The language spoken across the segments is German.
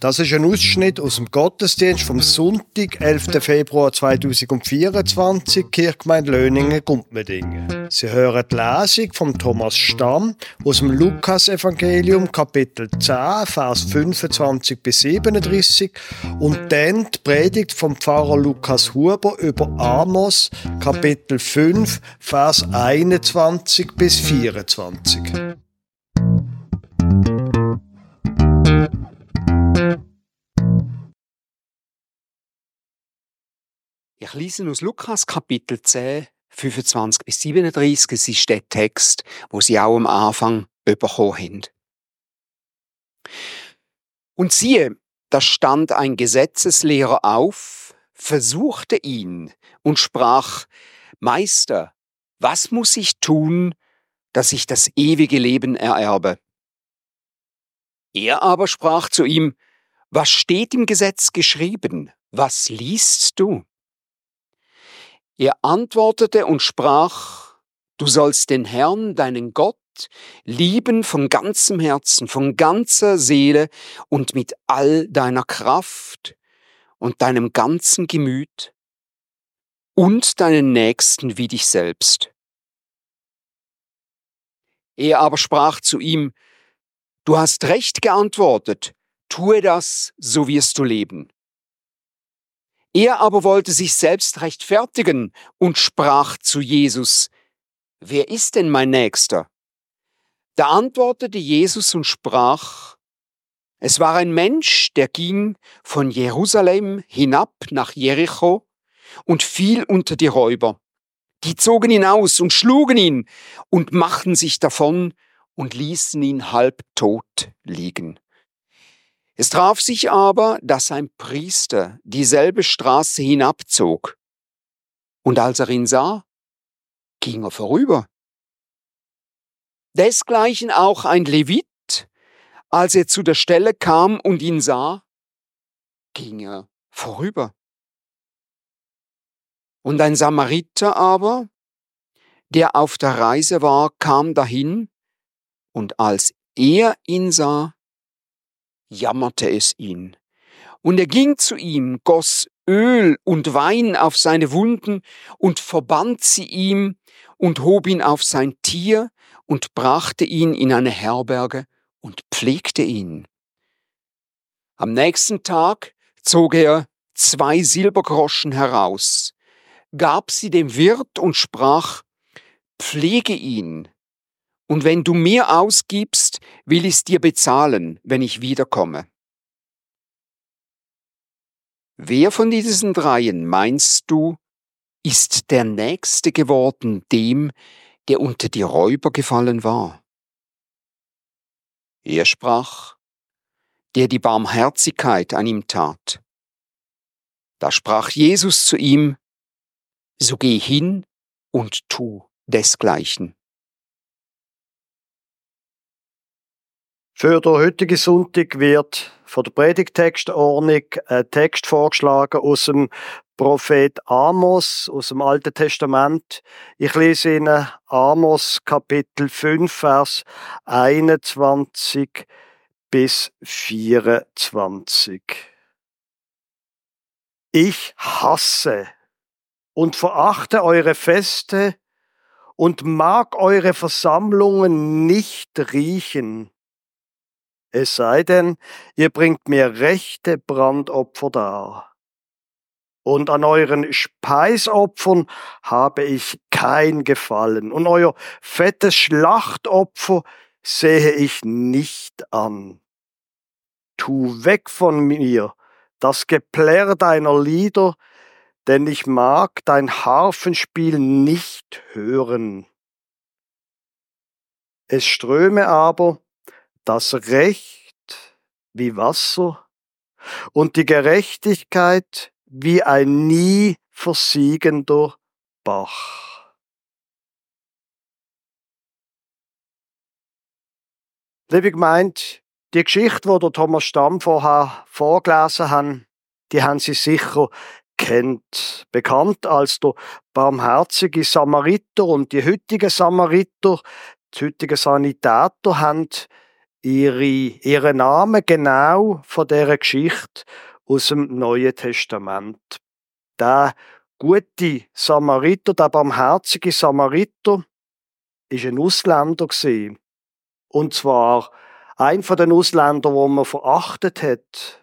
Das ist ein Ausschnitt aus dem Gottesdienst vom Sonntag, 11. Februar 2024, Kirchgemeinde Löningen, Gumpmedingen. Sie hören die Lesung von Thomas Stamm aus dem Lukas-Evangelium, Kapitel 10, Vers 25 bis 37 und dann die Predigt vom Pfarrer Lukas Huber über Amos, Kapitel 5, Vers 21 bis 24. Ich lese aus Lukas Kapitel 10, 25 bis 37. Es ist der Text, wo Sie auch am Anfang bekommen haben. Und siehe, da stand ein Gesetzeslehrer auf, versuchte ihn und sprach, Meister, was muss ich tun, dass ich das ewige Leben ererbe? Er aber sprach zu ihm, Was steht im Gesetz geschrieben? Was liest du? Er antwortete und sprach, Du sollst den Herrn, deinen Gott, lieben von ganzem Herzen, von ganzer Seele und mit all deiner Kraft und deinem ganzen Gemüt und deinen Nächsten wie dich selbst. Er aber sprach zu ihm, Du hast recht geantwortet, tue das, so wirst du leben. Er aber wollte sich selbst rechtfertigen und sprach zu Jesus, Wer ist denn mein Nächster? Da antwortete Jesus und sprach, Es war ein Mensch, der ging von Jerusalem hinab nach Jericho und fiel unter die Räuber. Die zogen ihn aus und schlugen ihn und machten sich davon und ließen ihn halb tot liegen. Es traf sich aber, dass ein Priester dieselbe Straße hinabzog, und als er ihn sah, ging er vorüber. Desgleichen auch ein Levit, als er zu der Stelle kam und ihn sah, ging er vorüber. Und ein Samariter aber, der auf der Reise war, kam dahin, und als er ihn sah, jammerte es ihn. Und er ging zu ihm, goss Öl und Wein auf seine Wunden und verband sie ihm und hob ihn auf sein Tier und brachte ihn in eine Herberge und pflegte ihn. Am nächsten Tag zog er zwei Silbergroschen heraus, gab sie dem Wirt und sprach, Pflege ihn, und wenn du mir ausgibst, will ich's dir bezahlen, wenn ich wiederkomme. Wer von diesen dreien meinst du, ist der Nächste geworden dem, der unter die Räuber gefallen war? Er sprach, der die Barmherzigkeit an ihm tat. Da sprach Jesus zu ihm, so geh hin und tu desgleichen. Für den heutigen Sonntag wird von der Predigtextordnung ein Text vorgeschlagen aus dem Prophet Amos aus dem Alten Testament. Ich lese Ihnen Amos Kapitel 5, Vers 21 bis 24. Ich hasse und verachte eure Feste und mag eure Versammlungen nicht riechen es sei denn, ihr bringt mir rechte Brandopfer dar. Und an euren Speisopfern habe ich kein Gefallen, und euer fettes Schlachtopfer sehe ich nicht an. Tu weg von mir das Geplärr deiner Lieder, denn ich mag dein Harfenspiel nicht hören. Es ströme aber das Recht wie Wasser und die Gerechtigkeit wie ein nie versiegender Bach. Liebe gemeint, die Geschichte, die Thomas Stamm vorher vorgelesen hat, die haben Sie sicher kennt. Bekannt als der barmherzige Samariter und die heutigen Samariter, die heutigen Sanitäter haben ihre, ihren Namen genau von dieser Geschichte aus dem Neuen Testament. Der gute Samariter, der barmherzige Samariter, ist ein Ausländer. Und zwar ein von den Ausländern, wo man verachtet hat.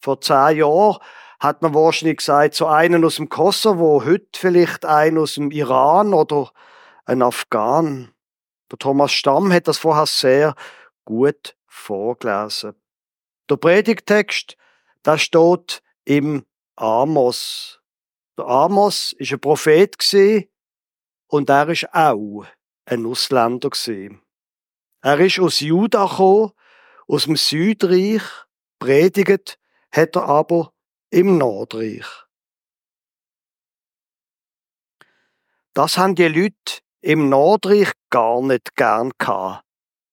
Vor zehn Jahren hat man wahrscheinlich gesagt, so einen aus dem Kosovo, heute vielleicht einen aus dem Iran oder ein Afghan. Der Thomas Stamm hat das vorher sehr gut vorgelesen. Der Predigtext, da steht im Amos. Der Amos ist ein Prophet und er ist auch ein Ausländer Er ist aus Juda gekommen, aus dem Südreich, predigt hat er aber im Nordreich. Das haben die Leute im Nordreich gar nicht gern gehabt.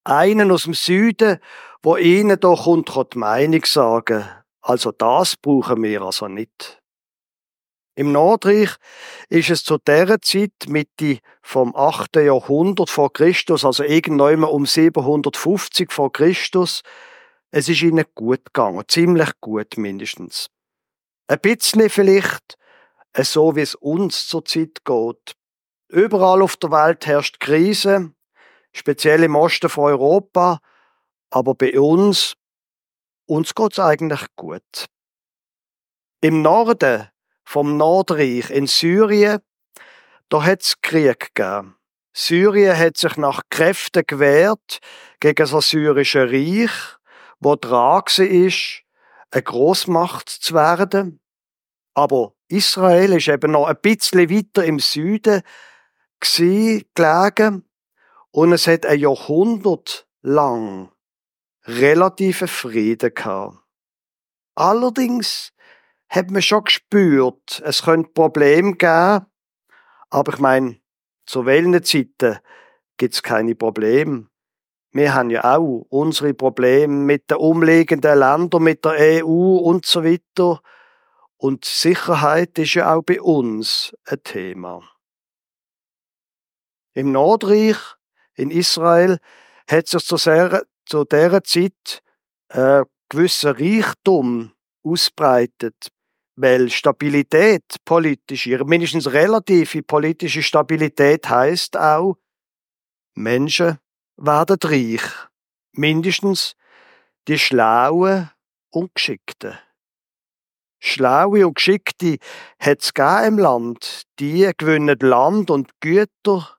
Einen aus dem Süden, wo ihnen doch unter die Meinung sagen. Also das brauchen wir also nicht. Im Nordreich ist es zu der Zeit, Mitte vom 8. Jahrhundert vor Christus, also irgendwann um 750 vor Christus, es ist ihnen gut gegangen, ziemlich gut mindestens. Ein bisschen vielleicht so, wie es uns zurzeit geht. Überall auf der Welt herrscht Krise, speziell im Osten von Europa, aber bei uns, uns geht's eigentlich gut. Im Norden vom Nordreich in Syrien, da hat's Krieg gegeben. Syrien hat sich nach Kräften gewehrt gegen das syrische Reich, wo dran ist, eine Großmacht zu werden. Aber Israel ist eben noch ein bisschen weiter im Süden gelegen und es hat ein Jahrhundert lang relativen Frieden gehabt. Allerdings hat man schon gespürt, es könnte Probleme geben, aber ich meine, zu welchen Zeiten gibt es keine Probleme. Wir haben ja auch unsere Probleme mit den umliegenden Ländern, mit der EU und so weiter. Und Sicherheit ist ja auch bei uns ein Thema. Im Nordreich, in Israel, hat sich zu, sehr, zu dieser Zeit äh, gewisser Reichtum ausbreitet, weil Stabilität, politische, mindestens relative politische Stabilität heißt auch, Menschen werden reich. Mindestens die Schlauen und Geschickten. Schlaue und Geschickte hat's im Land. Die gewinnen Land und Güter.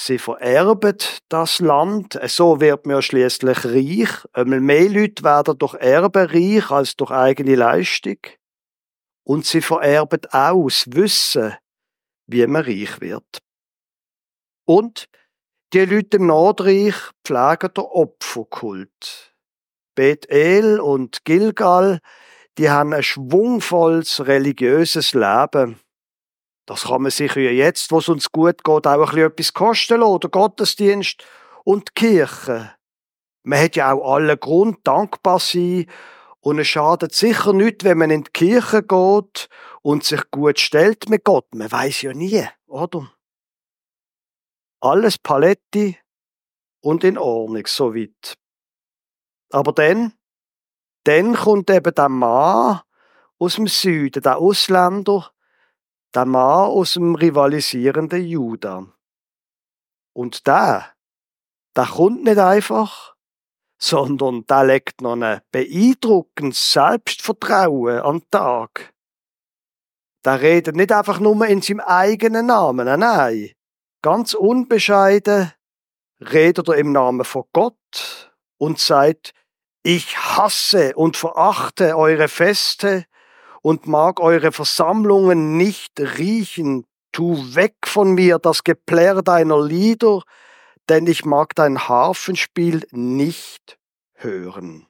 Sie vererben das Land. So wird man ja schliesslich reich. Einmal mehr Leute werden durch Erben reich als durch eigene Leistung. Und sie vererben auch das Wissen, wie man reich wird. Und die Leute im Nordreich pflegen den Opferkult. Bethel und Gilgal, die haben ein schwungvolles religiöses Leben. Das kann man sich ja jetzt, wo es uns gut geht, auch ein bisschen etwas kosten lassen, der Gottesdienst und die Kirche. Man hat ja auch allen Grund, dankbar sein und es schadet sicher nicht, wenn man in die Kirche geht und sich gut stellt mit Gott. Man weiß ja nie, oder? Alles Paletti und in Ordnung, soweit. Aber dann, dann kommt eben der Mann aus dem Süden, der Ausländer, der Mann aus dem rivalisierenden Juda. Und der, der kommt nicht einfach, sondern der legt noch ein beeindruckendes Selbstvertrauen an den Tag. Der redet nicht einfach nur in seinem eigenen Namen, nein. Ganz unbescheiden redet er im Namen von Gott und sagt, ich hasse und verachte eure Feste und mag eure Versammlungen nicht riechen. Tu weg von mir das Geplärr deiner Lieder, denn ich mag dein Harfenspiel nicht hören.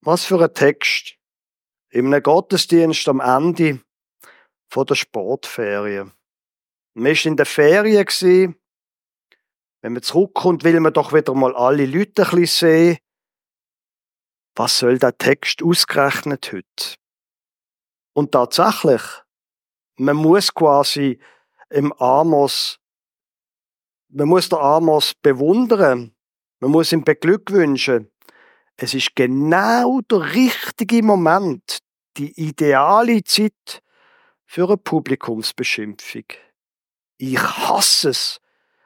Was für ein Text. Im Gottesdienst am Ende von der Sportferien. Man war in der Ferien. Wenn man zurückkommt, will man doch wieder mal alle Leute ein bisschen sehen. Was soll der Text ausgerechnet heute? Und tatsächlich, man muss quasi im Amos man muss der Amos bewundern, man muss ihm beglückwünschen. Es ist genau der richtige Moment, die ideale Zeit für eine Publikumsbeschimpfung. Ich hasse es,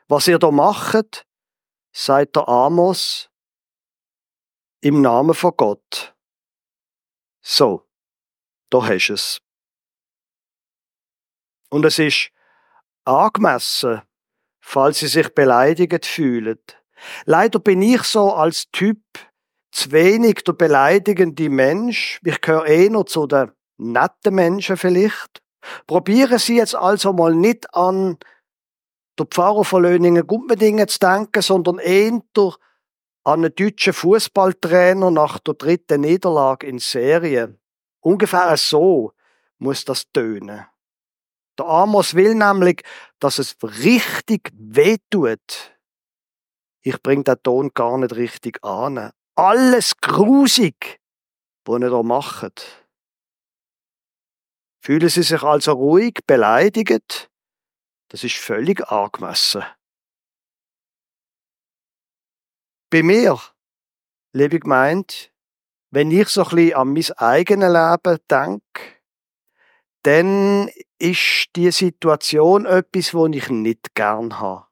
was ihr da macht, sagt der Amos im Namen von Gott. So, da hast du es. Und es ist angemessen, falls Sie sich beleidigt fühlen. Leider bin ich so als Typ zu wenig der beleidigende Mensch. Ich gehöre eher zu den netten Menschen vielleicht. Probieren Sie jetzt also mal nicht an der Pfarrer von Löningen-Gumpendingen zu denken, sondern eher an einen deutschen Fußballtrainer nach der dritten Niederlage in Serie. Ungefähr so muss das tönen. Der Amos will nämlich, dass es richtig wehtut. Ich bring den Ton gar nicht richtig an. Alles grusig, was ihr da macht. Fühlen Sie sich also ruhig, beleidigt? Das ist völlig angemessen. Bei mir, liebe Gemeinde, wenn ich so ein bisschen an mein eigenes Leben denke, dann ist die Situation etwas, wo ich nicht gern habe.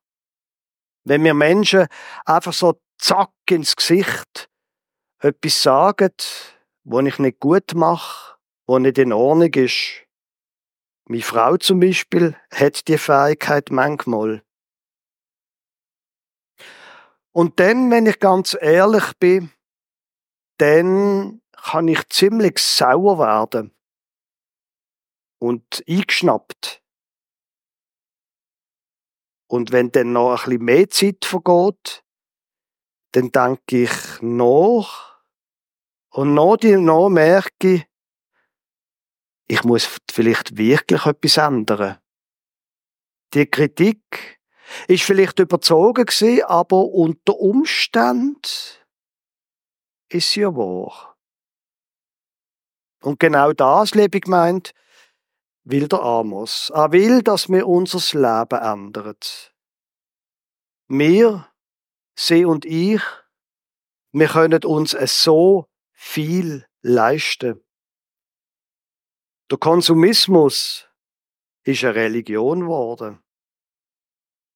Wenn mir Menschen einfach so zack ins Gesicht etwas sagen, wo ich nicht gut mache, wo nicht in Ordnung ist. Meine Frau zum Beispiel hat die Fähigkeit manchmal. Und dann, wenn ich ganz ehrlich bin, dann kann ich ziemlich sauer werden und eingeschnappt. Und wenn dann noch ein bisschen mehr Zeit vergeht, dann denke ich nach und noch, noch merke ich, ich muss vielleicht wirklich etwas ändern. Die Kritik ist vielleicht überzogen gewesen, aber unter Umständen ist ja wahr. Und genau das, liebe gemeint, will der Amos. Er will, dass wir unser Leben ändern. Wir, sie und ich, wir können uns so viel leisten. Der Konsumismus ist eine Religion geworden.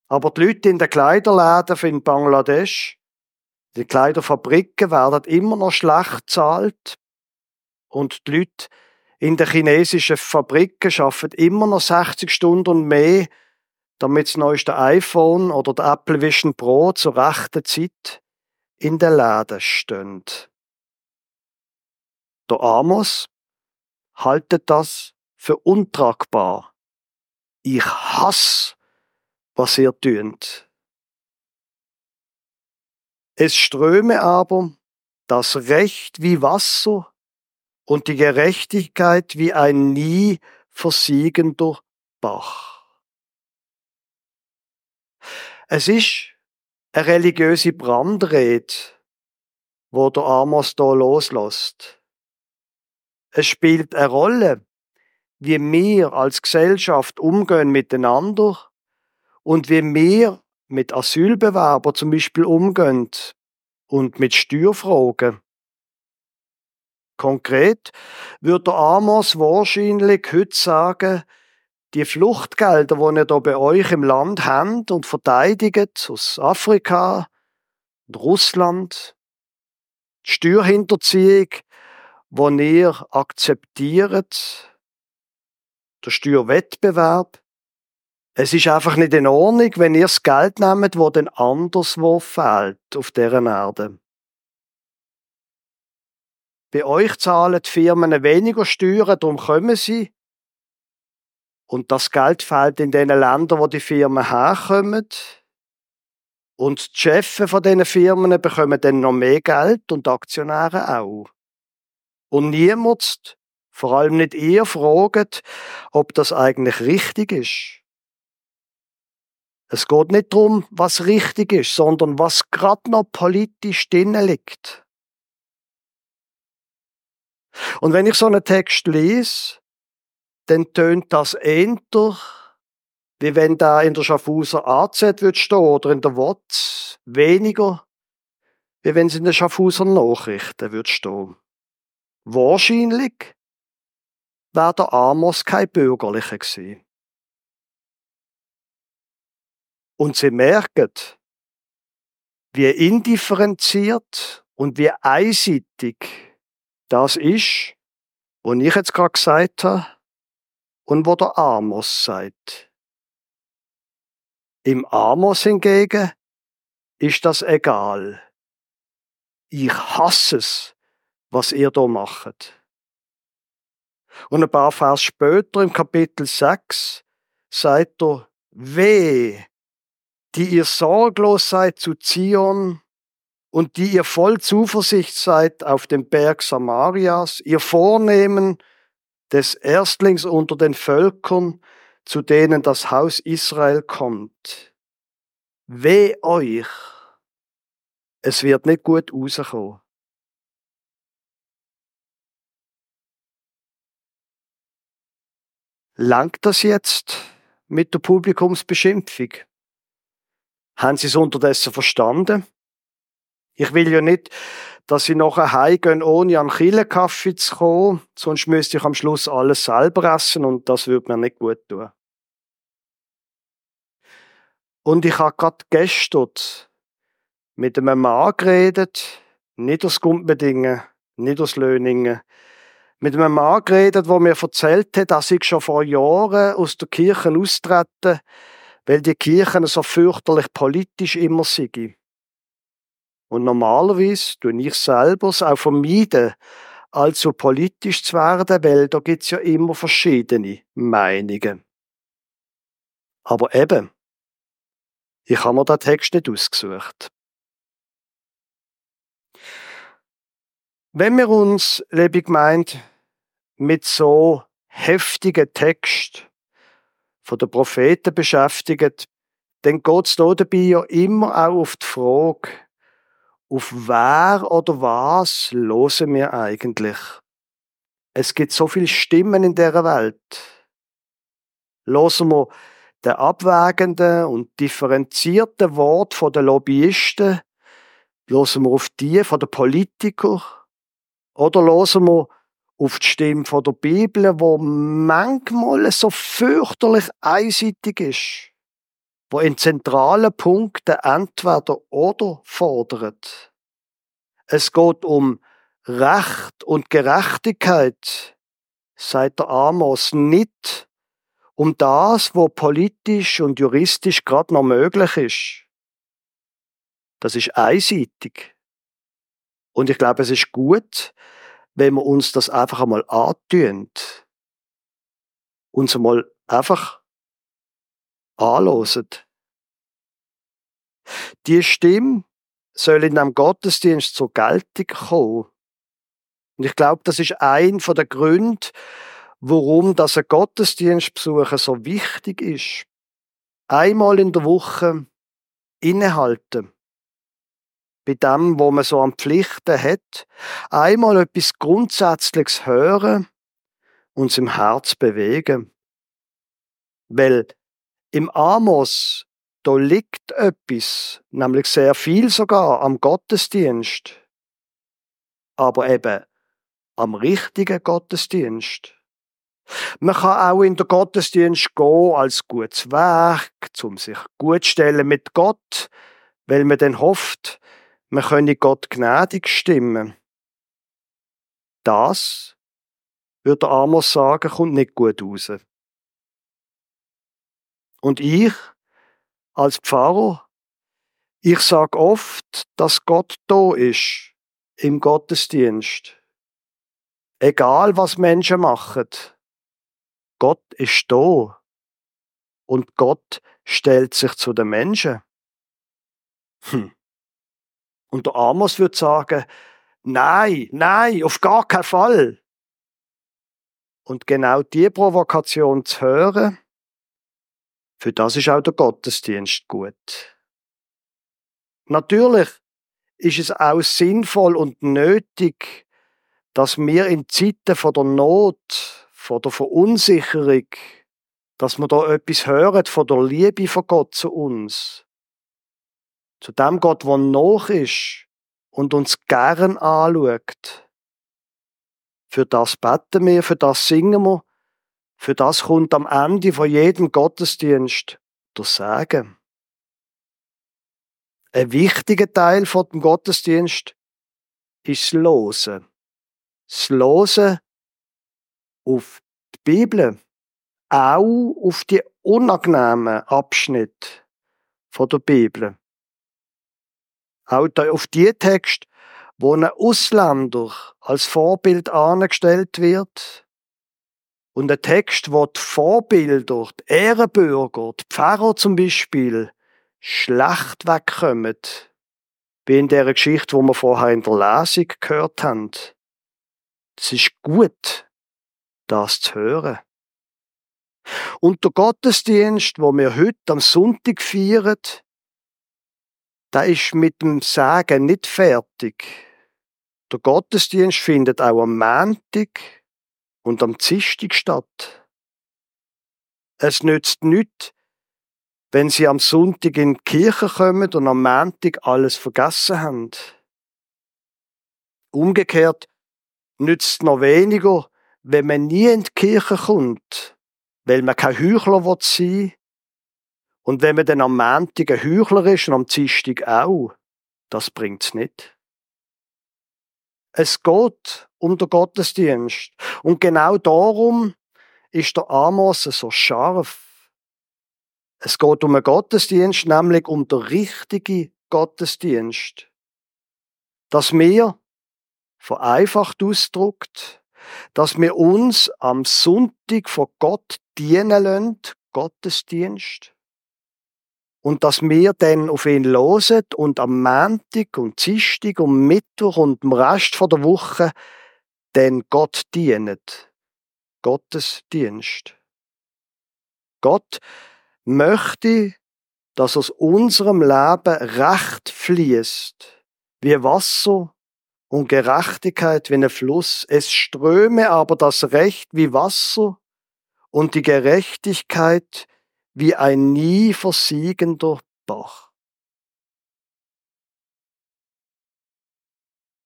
Aber die Leute in den Kleiderläden in Bangladesch, die Kleiderfabriken werden immer noch schlecht bezahlt und die Leute in den chinesischen Fabriken arbeiten immer noch 60 Stunden und mehr, damit das neueste iPhone oder der Apple Vision Pro zur rechten Zeit in den Läden stehen. Der Amos haltet das für untragbar. Ich hasse, was ihr tönt. Es ströme aber das Recht wie Wasser und die Gerechtigkeit wie ein nie versiegender Bach. Es ist eine religiöse Brandrede, wo der Amos da loslässt. Es spielt eine Rolle, wie wir als Gesellschaft umgehen miteinander und wie wir mit Asylbewerbern zum Beispiel umgehen und mit Steuerfragen. Konkret wird der Amos wahrscheinlich heute sagen, die Fluchtgelder, die ihr hier bei euch im Land habt und verteidigt aus Afrika und Russland, die Steuerhinterziehung, die ihr akzeptiert, der Steuerwettbewerb, es ist einfach nicht in Ordnung, wenn ihr das Geld nehmt, wo dann anderswo fehlt auf dieser Erde. Bei euch zahlen die Firmen weniger Steuern, darum kommen sie. Und das Geld fehlt in den Ländern, wo die Firmen herkommen. Und die Chefs von diesen Firmen bekommen dann noch mehr Geld und Aktionäre auch. Und niemand, vor allem nicht ihr, fragt, ob das eigentlich richtig ist. Es geht nicht darum, was richtig ist, sondern was gerade noch politisch drinnen liegt. Und wenn ich so einen Text lese, dann tönt das eher wie wenn da in der Schaffhauser AZ wird stehen oder in der WOTS. Weniger, wie wenn es in den Schaffhauser Nachrichten wird stehen. Wahrscheinlich wäre der Amos kein Bürgerlicher gewesen. Und sie merken, wie indifferenziert und wie einseitig das ist, was ich jetzt gerade gesagt habe und wo der Amos sagt. Im Amos hingegen ist das egal. Ich hasse es, was ihr da macht. Und ein paar Vers später im Kapitel 6 sagt er, weh, die ihr sorglos seid zu Zion und die ihr voll Zuversicht seid auf dem Berg Samarias, ihr Vornehmen des Erstlings unter den Völkern, zu denen das Haus Israel kommt. Weh euch! Es wird nicht gut rauskommen. Langt das jetzt mit der Publikumsbeschimpfung? Haben Sie es unterdessen verstanden? Ich will ja nicht, dass Sie nachher heimgehen, ohne an Kaffee zu kommen, sonst müsste ich am Schluss alles selber essen und das würde mir nicht gut tun. Und ich habe gerade gestern mit einem Mann geredet, nicht aus Gumpendingen, nicht aus Löningen, mit einem Mann geredet, der mir erzählt hat, dass ich schon vor Jahren aus der Kirche austrete, weil die Kirchen so fürchterlich politisch immer sind. Und normalerweise tue ich selber es auch vermeiden, allzu politisch zu werden, weil da gibt's ja immer verschiedene Meinungen. Aber eben, ich habe mir den Text nicht ausgesucht. Wenn wir uns, liebe Gemeinde, mit so heftigen Text von den Propheten beschäftigen, dann geht es dabei ja immer auch auf die Frage, auf wer oder was losen wir eigentlich? Es gibt so viele Stimmen in der Welt. Losen wir den abwägenden und differenzierten Wort von den Lobbyisten? Losen wir auf die von den Politikern? Oder losen wir auf die Stimme von der Bibel, wo manchmal so fürchterlich einseitig ist, wo in zentralen Punkten entweder oder fordert. Es geht um Recht und Gerechtigkeit, sagt der Amos, nicht um das, wo politisch und juristisch gerade noch möglich ist. Das ist einseitig. Und ich glaube, es ist gut, wenn wir uns das einfach einmal antun, uns einmal einfach anlosen. Die Stimme soll in einem Gottesdienst zur Geltung kommen. Und ich glaube, das ist ein von den Gründen, warum das ein Gottesdienstbesuch so wichtig ist. Einmal in der Woche innehalten bei dem, wo man so an Pflichten hat, einmal etwas Grundsätzliches hören und es im Herz bewegen. Weil im Amos, da liegt etwas, nämlich sehr viel sogar am Gottesdienst, aber eben am richtigen Gottesdienst. Man kann auch in den Gottesdienst gehen als gutes Werk, um sich gut stellen mit Gott, weil man dann hofft, man könne Gott gnädig stimmen. Das, würde Amos sagen, kommt nicht gut raus. Und ich, als Pfarrer, ich sag oft, dass Gott da ist, im Gottesdienst. Egal was Menschen machen, Gott ist da. Und Gott stellt sich zu den Menschen. Hm. Und der Amos würde sagen, nein, nein, auf gar keinen Fall. Und genau die Provokation zu hören, für das ist auch der Gottesdienst gut. Natürlich ist es auch sinnvoll und nötig, dass wir in Zeiten von der Not, von der Verunsicherung dass wir da etwas hören von der Liebe von Gott zu uns. Zu dem Gott, der noch ist und uns gern anschaut. Für das beten wir, für das singen wir, für das kommt am Ende von jedem Gottesdienst der Segen. Ein wichtiger Teil von dem Gottesdienst ist das Losen. Das Losen auf die Bibel, auch auf die unangenehmen Abschnitte von der Bibel. Auch auf die Text, wo ein Ausländer als Vorbild angestellt wird. Und ein Text, wo die Vorbilder, die Ehrenbürger, die Pfarrer zum Beispiel, schlecht wegkommen. Wie in der Geschichte, wo wir vorher in der Lesung gehört haben. Es ist gut, das zu hören. Und der Gottesdienst, wo wir heute am Sonntag feiern, da ist mit dem Sagen nicht fertig. Der Gottesdienst findet auch am Montag und am Dienstag statt. Es nützt nichts, wenn sie am Sonntag in die Kirche kommen und am Montag alles vergessen haben. Umgekehrt nützt noch weniger, wenn man nie in die Kirche kommt, weil man kein Heuchler sein will und wenn man dann am Montag ein Heuchler ist und am Dienstag auch, das bringt's nicht. Es geht um den Gottesdienst. Und genau darum ist der Amos so scharf. Es geht um einen Gottesdienst, nämlich um den richtigen Gottesdienst. Dass wir, vereinfacht ausdruckt, dass wir uns am Sonntag von Gott dienen lassen, Gottesdienst, und dass wir dann auf ihn losen und am Montag und Dienstag und Mittwoch und am Rest von der Woche dann Gott dienen. Gottes Dienst. Gott möchte, dass aus unserem Leben Recht fließt, wie Wasser und Gerechtigkeit wie ein Fluss. Es ströme aber das Recht wie Wasser und die Gerechtigkeit wie ein nie versiegender Bach.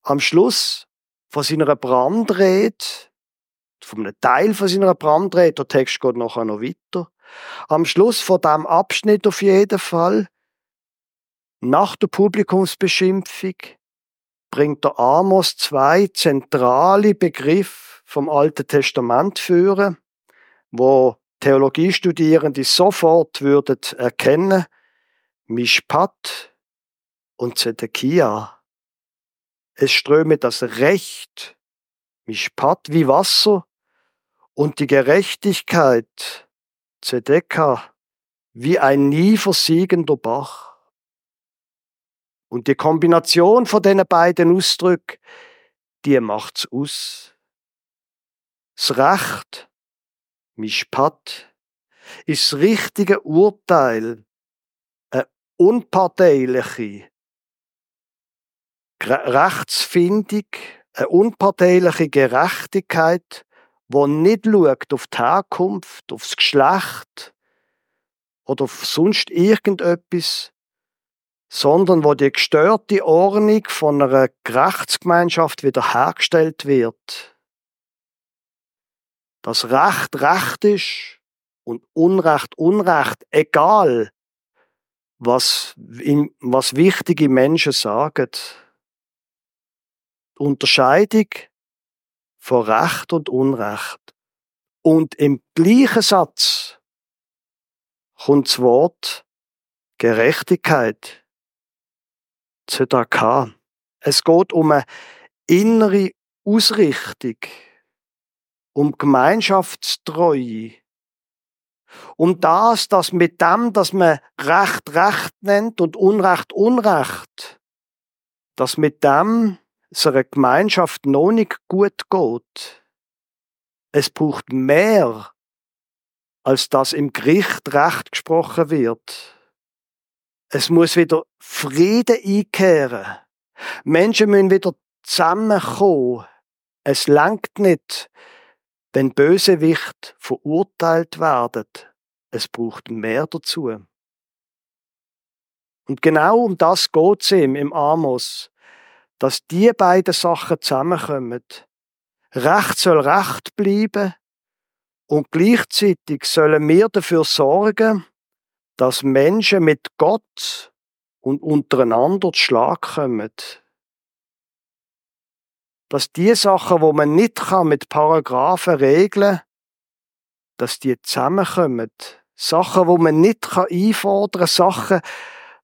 Am Schluss von seiner Brandrede, von einem Teil von seiner Brandrede, der Text geht nachher noch weiter, am Schluss von dem Abschnitt auf jeden Fall, nach der Publikumsbeschimpfung, bringt der Amos zwei zentrale Begriffe vom Alten Testament führen, wo Theologiestudierende sofort würden erkennen, Mishpat und Zedekia. Es ströme das Recht, Mishpat wie Wasser, und die Gerechtigkeit, Zedeka, wie ein nie versiegender Bach. Und die Kombination von den beiden Ausdrücken, die macht's aus. Das Recht Mishpat, ist das richtige Urteil, eine unparteiliche Rechtsfindung, eine unparteiliche Gerechtigkeit, wo nicht schaut auf die Herkunft, aufs Geschlecht oder auf sonst irgendetwas, sondern wo die gestörte Ordnung von einer Rechtsgemeinschaft wiederhergestellt wird dass Recht Recht ist und Unrecht Unrecht, egal was, was wichtige Menschen sagen. Unterscheidung von Recht und Unrecht. Und im gleichen Satz kommt das Wort Gerechtigkeit. ZDK. Es geht um eine innere Ausrichtung um Gemeinschaftstreue, um das, dass mit dem, dass man Recht Recht nennt und Unrecht Unrecht, dass mit dem es Gemeinschaft noch nicht gut geht. Es braucht mehr, als dass im Gericht Recht gesprochen wird. Es muss wieder Frieden einkehren. Menschen müssen wieder zusammenkommen. Es langt nicht, wenn Bösewicht verurteilt werden, es braucht mehr dazu. Und genau um das geht es ihm im Amos, dass die beiden Sachen zusammenkommen. Recht soll Recht bleiben und gleichzeitig sollen wir dafür sorgen, dass Menschen mit Gott und untereinander zu Schlag kommen. Dass die Sachen, wo man nicht kann mit Paragraphen regeln, dass die zusammenkommen. Sachen, wo man nicht kann einfordern, Sachen,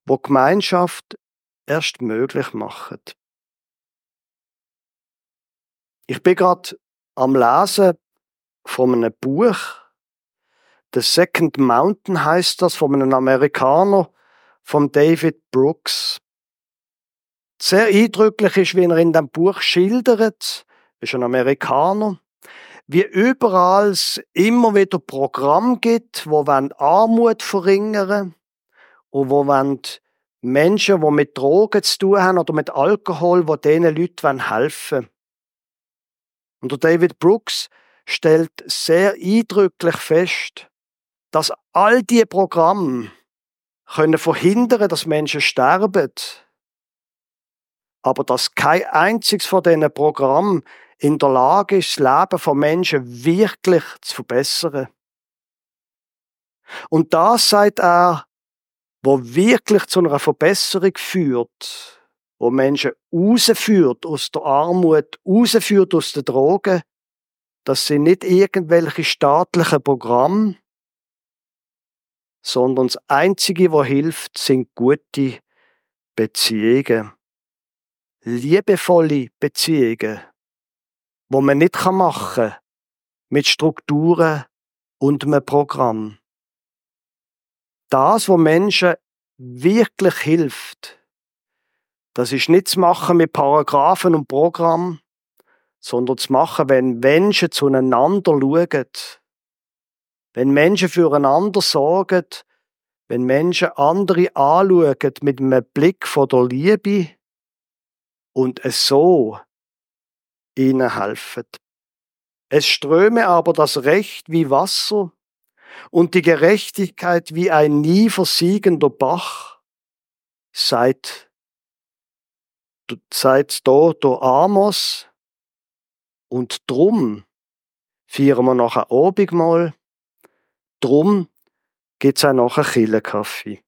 wo Gemeinschaft erst möglich machen. Ich bin gerade am Lesen von einem Buch. The Second Mountain heißt das, von einem Amerikaner, von David Brooks. Sehr eindrücklich ist, wie er in dem Buch schildert, ist ein Amerikaner, wie überall es immer wieder Programm gibt, wo wollen Armut verringern und wo wollen Menschen, die mit Drogen zu tun haben oder mit Alkohol, wo diesen Leuten helfen wollen. Und der David Brooks stellt sehr eindrücklich fest, dass all diese Programme können verhindern, dass Menschen sterben, aber dass kein einziges von diesen Programmen in der Lage ist, das Leben von Menschen wirklich zu verbessern. Und das, sagt er, wo wirklich zu einer Verbesserung führt, wo Menschen rausführt aus der Armut, rausführt aus den Drogen, das sind nicht irgendwelche staatlichen Programme, sondern das Einzige, was hilft, sind gute Beziehungen. Liebevolle Beziehungen, wo man nicht machen kann mit Strukturen und einem Programm. Das, was Menschen wirklich hilft, das ist nicht zu machen mit Paragraphen und Programm, sondern zu machen, wenn Menschen zueinander schauen, wenn Menschen füreinander sorgen, wenn Menschen andere anschauen mit einem Blick von der Liebe und es so ihnen helfen. Es ströme aber das Recht wie Wasser und die Gerechtigkeit wie ein nie versiegender Bach, seit, seit da der Amos, und drum feiern wir noch ein Abendmahl. Drum gibt's auch noch einen Killenkaffee.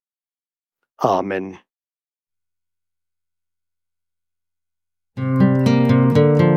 Amen. Música